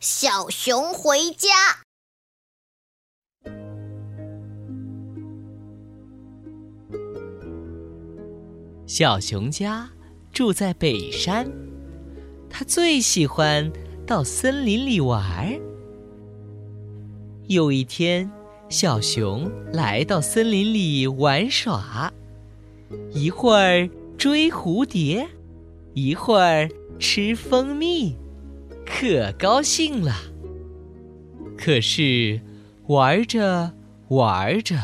小熊回家。小熊家住在北山，他最喜欢到森林里玩。有一天，小熊来到森林里玩耍，一会儿追蝴蝶，一会儿吃蜂蜜。可高兴了。可是，玩着玩着，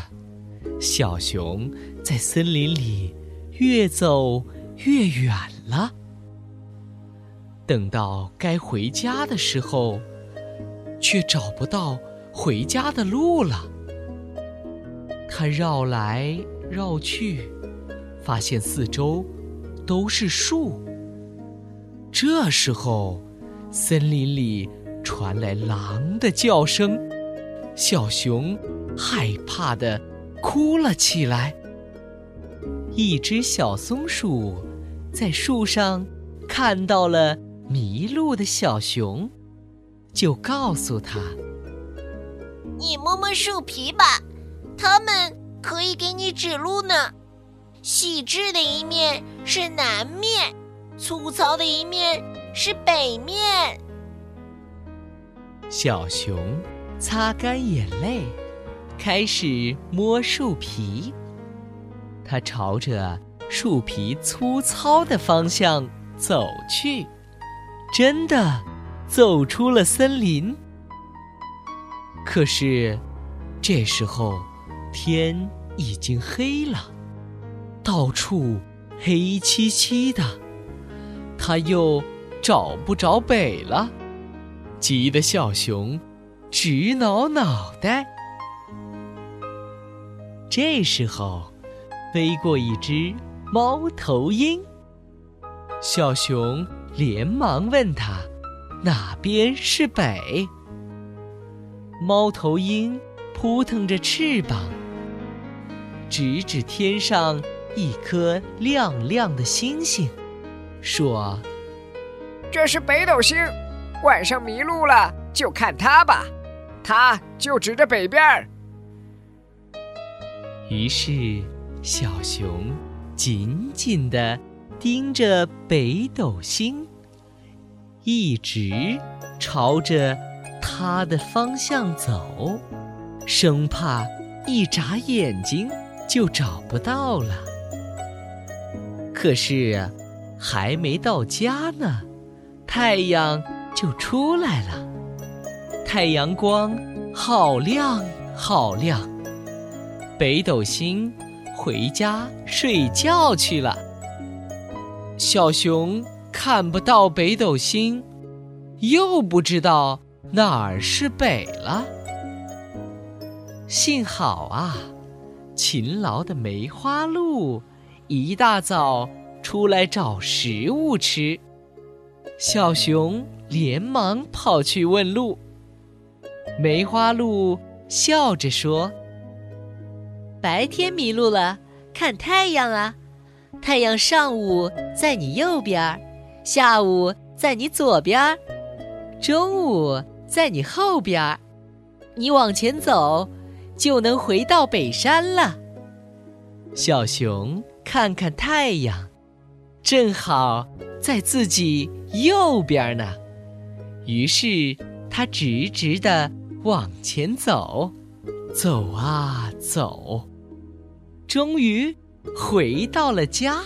小熊在森林里越走越远了。等到该回家的时候，却找不到回家的路了。他绕来绕去，发现四周都是树。这时候。森林里传来狼的叫声，小熊害怕的哭了起来。一只小松鼠在树上看到了迷路的小熊，就告诉他：“你摸摸树皮吧，它们可以给你指路呢。细致的一面是南面，粗糙的一面。”是北面。小熊擦干眼泪，开始摸树皮。它朝着树皮粗糙的方向走去，真的走出了森林。可是，这时候天已经黑了，到处黑漆漆的。他又。找不着北了，急得小熊直挠脑袋。这时候，飞过一只猫头鹰。小熊连忙问他：“哪边是北？”猫头鹰扑腾着翅膀，指指天上一颗亮亮的星星，说。这是北斗星，晚上迷路了就看它吧，它就指着北边儿。于是，小熊紧紧地盯着北斗星，一直朝着它的方向走，生怕一眨眼睛就找不到了。可是，还没到家呢。太阳就出来了，太阳光好亮好亮。北斗星回家睡觉去了。小熊看不到北斗星，又不知道哪儿是北了。幸好啊，勤劳的梅花鹿一大早出来找食物吃。小熊连忙跑去问路。梅花鹿笑着说：“白天迷路了，看太阳啊！太阳上午在你右边，下午在你左边，中午在你后边。你往前走，就能回到北山了。”小熊看看太阳，正好在自己。右边呢，于是他直直的往前走，走啊走，终于回到了家。